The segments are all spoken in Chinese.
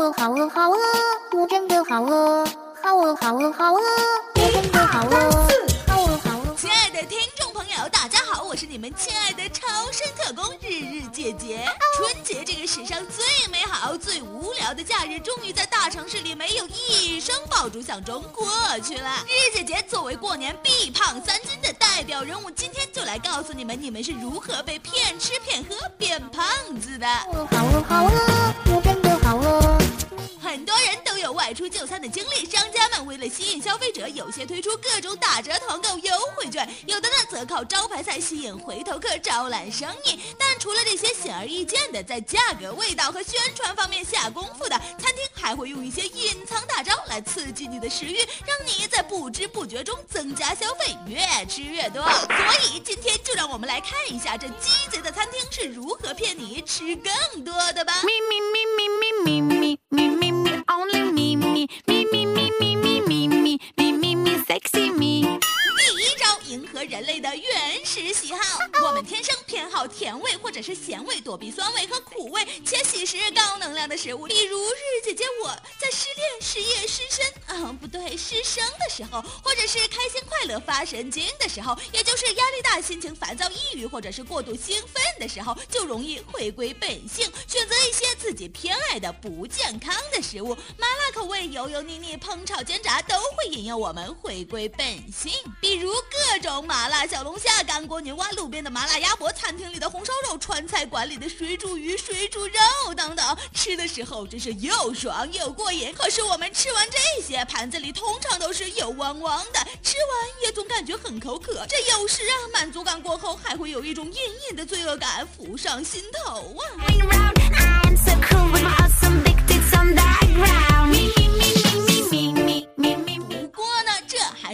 好饿好饿，我真的好饿，好饿好饿好饿，我真的好饿，好饿好饿。亲爱的听众朋友，大家好，我是你们亲爱的超生特工日日姐姐。春节这个史上最美好、最无聊的假日，终于在大城市里没有一声爆竹响中过去了。日日姐姐作为过年必胖三斤的代表人物，今天就来告诉你们，你们是如何被骗吃骗喝变胖子的。好饿好饿，我真。很多人都有外出就餐的经历，商家们为了吸引消费者，有些推出各种打折团购优惠券，有的呢则靠招牌菜吸引回头客，招揽生意。但除了这些显而易见的在价格、味道和宣传方面下功夫的，餐厅还会用一些隐藏大招来刺激你的食欲，让你在不知不觉中增加消费，越吃越多。所以今天就让我们来看一下这鸡贼的餐厅是如何骗你吃更多的吧。Me, me, me, me, me, me, me, sexy me. 第一招，迎合人类的原始喜好。我们天生偏好甜味或者是咸味，躲避酸味和苦味，且喜食高能量的食物。比如日姐姐我在失恋、失业、失身，啊，不对，失声的时候，或者是开心快乐发神经的时候，也就是压力大、心情烦躁、抑郁，或者是过度兴奋的时候，就容易回归本性，选择一些自己偏爱的不健康的食物。妈妈口味、油油腻腻、烹炒煎炸都会引诱我们回归本性，比如各种麻辣小龙虾、干锅牛蛙、路边的麻辣鸭脖、餐厅里的红烧肉、川菜馆里的水煮鱼、水煮肉等等，吃的时候真是又爽又过瘾。可是我们吃完这些，盘子里通常都是油汪汪的，吃完也总感觉很口渴。这有时啊，满足感过后还会有一种隐隐的罪恶感浮上心头啊。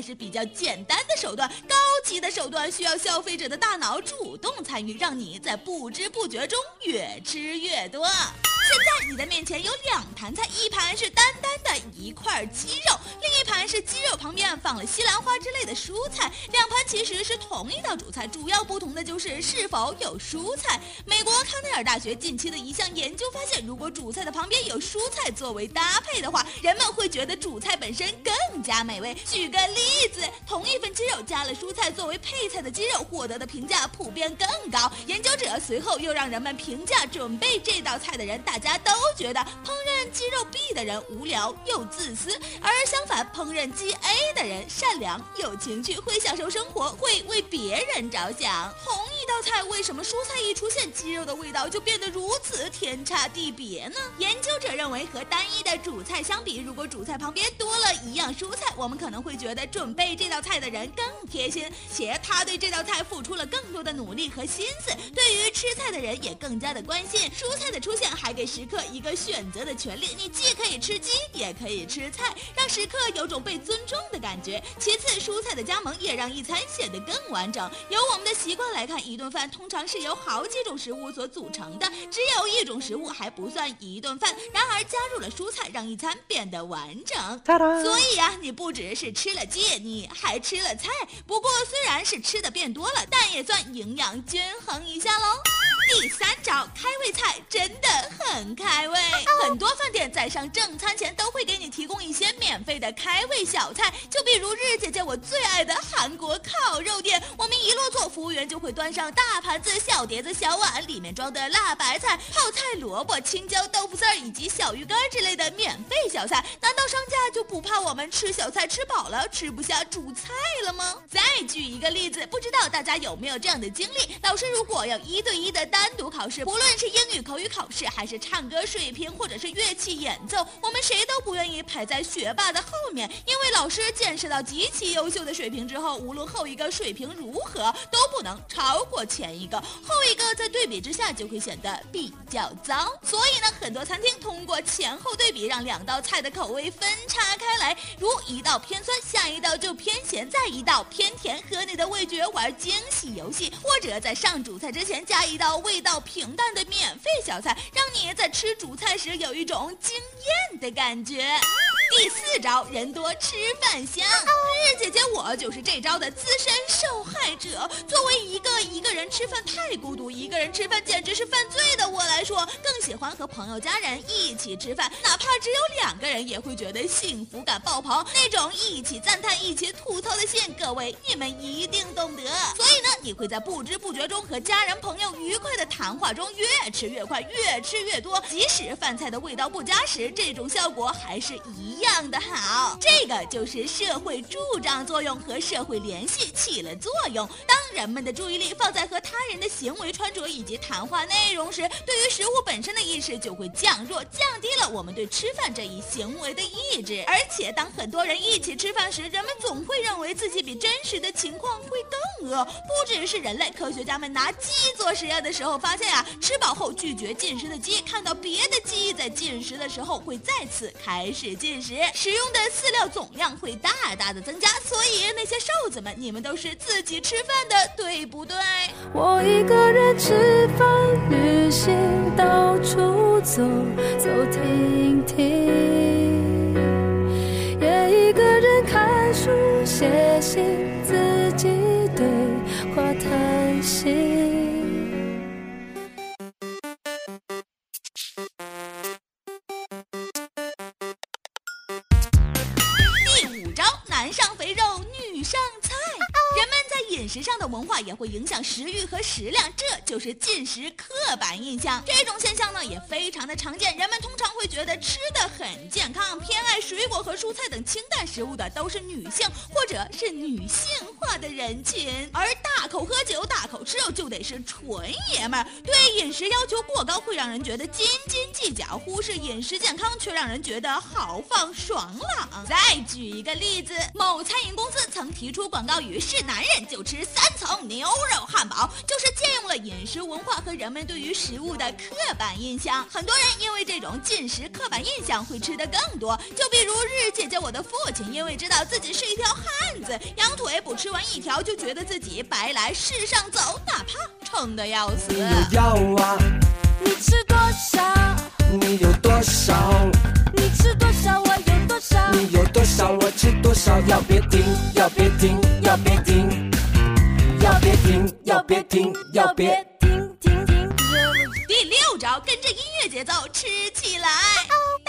是比较简单的手段，高级的手段需要消费者的大脑主动参与，让你在不知不觉中越吃越多。现在你的面前有两盘菜，一盘是单单的一块鸡肉，另一盘是鸡肉旁边放了西兰花之类的蔬菜。两盘其实是同一道主菜，主要不同的就是是否有蔬菜。美国康奈尔大学近期的一项研究发现，如果主菜的旁边有蔬菜作为搭配的话，人们会觉得主菜本身更加美味。举个例子，同一份鸡肉加了蔬菜作为配菜的鸡肉获得的评价普遍更高。研究者随后又让人们评价准备这道菜的人，大家都觉得烹饪鸡肉 B 的人无聊又自私，而相反，烹饪鸡 A 的人善良有情趣，会享受生活，会为别人着想。同道菜，为什么蔬菜一出现，鸡肉的味道就变得如此天差地别呢？研究者认为，和单一的主菜相比，如果主菜旁边多了一样蔬菜，我们可能会觉得准备这道菜的人更贴心，且他对这道菜付出了更多的努力和心思。对于吃菜的人也更加的关心。蔬菜的出现还给食客一个选择的权利，你既可以吃鸡，也可以吃菜，让食客有种被尊重的感觉。其次，蔬菜的加盟也让一餐显得更完整。由我们的习惯来看，一顿饭通常是由好几种食物所组成的，只有一种食物还不算一顿饭。然而加入了蔬菜，让一餐变得完整。所以啊、你不只是吃了鸡，你还吃了菜。不过虽然是吃的变多了，但也算营养均衡一下喽。第三招，开胃菜真的很开胃。很多饭店在上正餐前都会给你提供一些免费的开胃小菜，就比如日姐姐我最爱的韩国烤肉店，我们一落座，服务员就会端上大盘子、小碟子、小碗，里面装的辣白菜、泡菜、萝卜、青椒、豆腐丝儿以及小鱼干之类的免费小菜。难道商家就不怕我们吃小菜吃饱了，吃不下主菜了吗？再举一个例子，不知道大家有没有这样的经历？老师如果要一对一的单独考试，不论是英语口语考试，还是唱歌水平，或者是乐器演奏，我们谁都不愿意排在学霸的后面，因为老师见识到极其优秀的水平之后，无论后一个水平如何，都不能超过前一个，后一个在对比之下就会显得比较糟。所以呢，很多餐厅通过前后对比，让两道菜的口味分叉开来，如一道偏酸，下一道就偏咸，再一道偏甜，和你的味觉玩惊喜游戏，或者在上主菜之前加一道味道平淡的免费小菜，让你在吃主菜时有一种惊艳的感觉。第四招，人多吃饭香。日姐姐我就是这招的资深受害者。作为一个一个人吃饭太孤独，一个人吃饭简直是犯罪的我来说，更喜欢和朋友家人一起吃饭，哪怕只有两个人，也会觉得幸福感爆棚。那种一起赞叹、一起吐槽的心，各位你们一定懂得。所以呢，你会在不知不觉中和家人朋友愉快的谈话中越吃越快，越吃越多。即使饭菜的味道不佳时，这种效果还是一样的好。这个就是社会助长作用和社会联系起了作用。当人们的注意力放在和他人的行为、穿着以及谈话内容时，对于食物本身的意识就会降弱，降低了我们对吃饭这一行为的意志。而且，当很多人一起吃饭时，人们总会认为自己比真实的情况会更饿。不只是人类，科学家们拿鸡做实验的时候发现啊，吃饱后拒绝进食的鸡，看到别的鸡在进食的时候，会再次开始进食，使用的饲料总量会大大的增加。所以那些瘦子们，你们都是自己吃饭的，对不对？我一个人吃饭、旅行，到处走走停停，也一个人看书、写信，男上肥肉，女上。在饮食上的文化也会影响食欲和食量，这就是进食刻板印象。这种现象呢也非常的常见，人们通常会觉得吃的很健康，偏爱水果和蔬菜等清淡食物的都是女性或者是女性化的人群，而大口喝酒、大口吃肉就得是纯爷们儿。对饮食要求过高，会让人觉得斤斤计较；忽视饮食健康，却让人觉得豪放爽朗。再举一个例子，某餐饮公司曾提出广告语是。男人就吃三层牛肉汉堡，就是借用了饮食文化和人们对于食物的刻板印象。很多人因为这种进食刻板印象会吃的更多。就比如日姐姐我的父亲，因为知道自己是一条汉子，羊腿不吃完一条就觉得自己白来世上走，哪怕撑得要死。你有药啊？你吃多少？你有多少？你吃多少？我有多少？你有多少？我吃多少？要别停，要别停，要别停，别停，要别停，要别。停停停！第六招，跟着音乐节奏吃起来。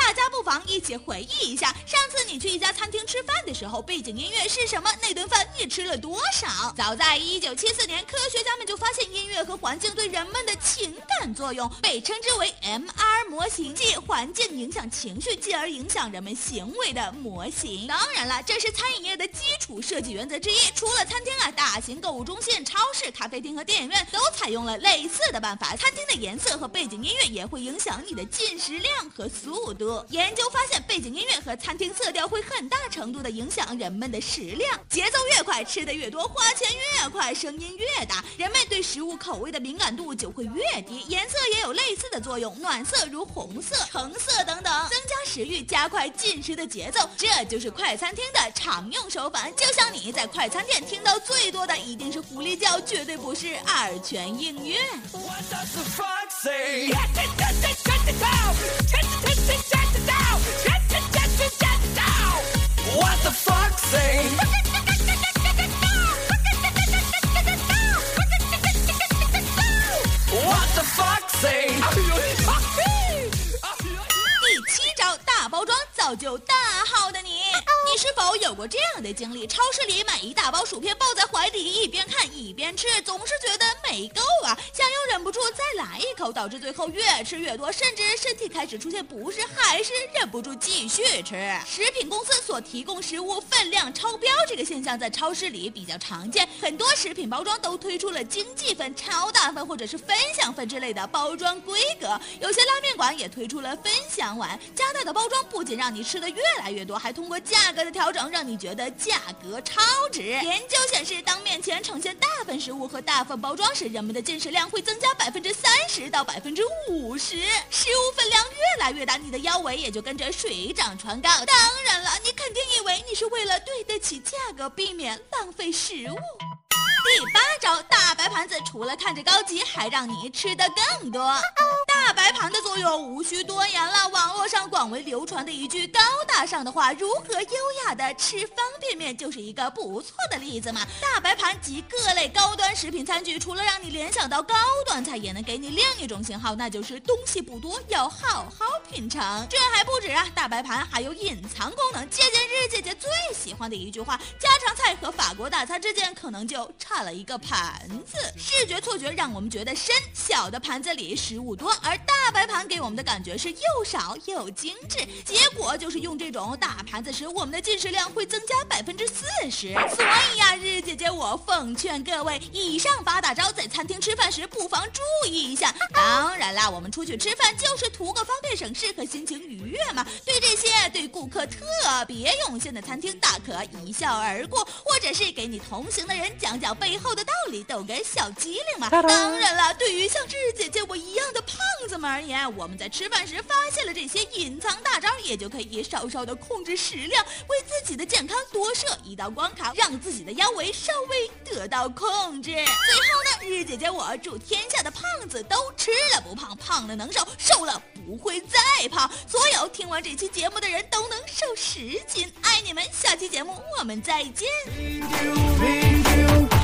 大家不妨一起回忆一下，上次你去一家餐厅吃饭的时候，背景音乐是什么？那顿饭你吃了多少？早在一九七四年，科学家们就发现音乐和环境对人们的情感作用，被称之为 MR 模型，即环境影响情绪，进而影响人们行为的模型。当然了，这是餐饮业的基础设计原则之一。除了餐厅啊，大型购物中心、超市、咖啡厅和电影院都采用了类似的办法。餐厅的颜色和背景音乐也会影响你的进食量和速度。研究发现，背景音乐和餐厅色调会很大程度的影响人们的食量。节奏越快，吃的越多，花钱越快，声音越大，人们对食物口味的敏感度就会越低。颜色也有类似的作用，暖色如红色、橙色等等，增加食欲，加快进食的节奏。这就是快餐厅的常用手法。就像你在快餐店听到最多的一定是狐狸叫，绝对不是二泉映月。你是否有过这样的经历？超市里买一大包薯片，抱在怀里，一边看一边吃，总是觉得没够啊，想又忍不住再来一口，导致最后越吃越多，甚至身体开始出现不适，还是忍不住继续吃。食品公司所提供食物分量超标这个现象在超市里比较常见，很多食品包装都推出了经济份、超大份或者是分享份之类的包装规格。有些拉面馆也推出了分享碗，加大的包装不仅让你吃的越来越多，还通过价格的调整让你觉得价格超值。研究显示，当面前呈现大份食物和大份包装时，人们的进食量会增加百分之三十到百分之五十。食物分量越来越大，你的腰围也就跟着水涨船高。当然了，你肯定以为你是为了对得起价格，避免浪费食物。第八招，大白盘子除了看着高级，还让你吃的更多。大白盘的作用无需多言了，网络上广为流传的一句高大上的话：“如何优雅的吃方便面”，就是一个不错的例子嘛。大白盘及各类高端食品餐具，除了让你联想到高端菜，也能给你另一种信号，那就是东西不多，要好好品尝。这还不止啊，大白盘还有隐藏功能。借鉴日姐姐最喜欢的一句话：家常菜和法国大餐之间，可能就差了一个盘子。视觉错觉让我们觉得深小的盘子里食物多，而大白盘给我们的感觉是又少又精致。结果就是用这种大盘子时，我们的进食量会增加百分之四十。所以呀，日姐姐我奉劝各位，以上八大招在餐厅吃饭时不妨注意一下。当然啦，我们出去吃饭就是图个方便省事和心情愉悦嘛。对这些对顾客特别用心的餐厅，大可一笑而过，或者是给你同行的人讲讲背后的道理，逗个小机灵嘛。当然了，对于像日姐姐我一样的胖子们而言，我们在吃饭时发现了这些隐藏大招，也就可以稍稍的控制食量，为自己的健康多设一道关卡，让自己的腰围稍微得到控制。最后呢，日姐姐我祝天下的胖子都吃了不胖，胖了能瘦，瘦了不会再胖，所有听完这期节目的人都能瘦十斤。爱你们，下期节目我们再见。平丢平丢，海到天明。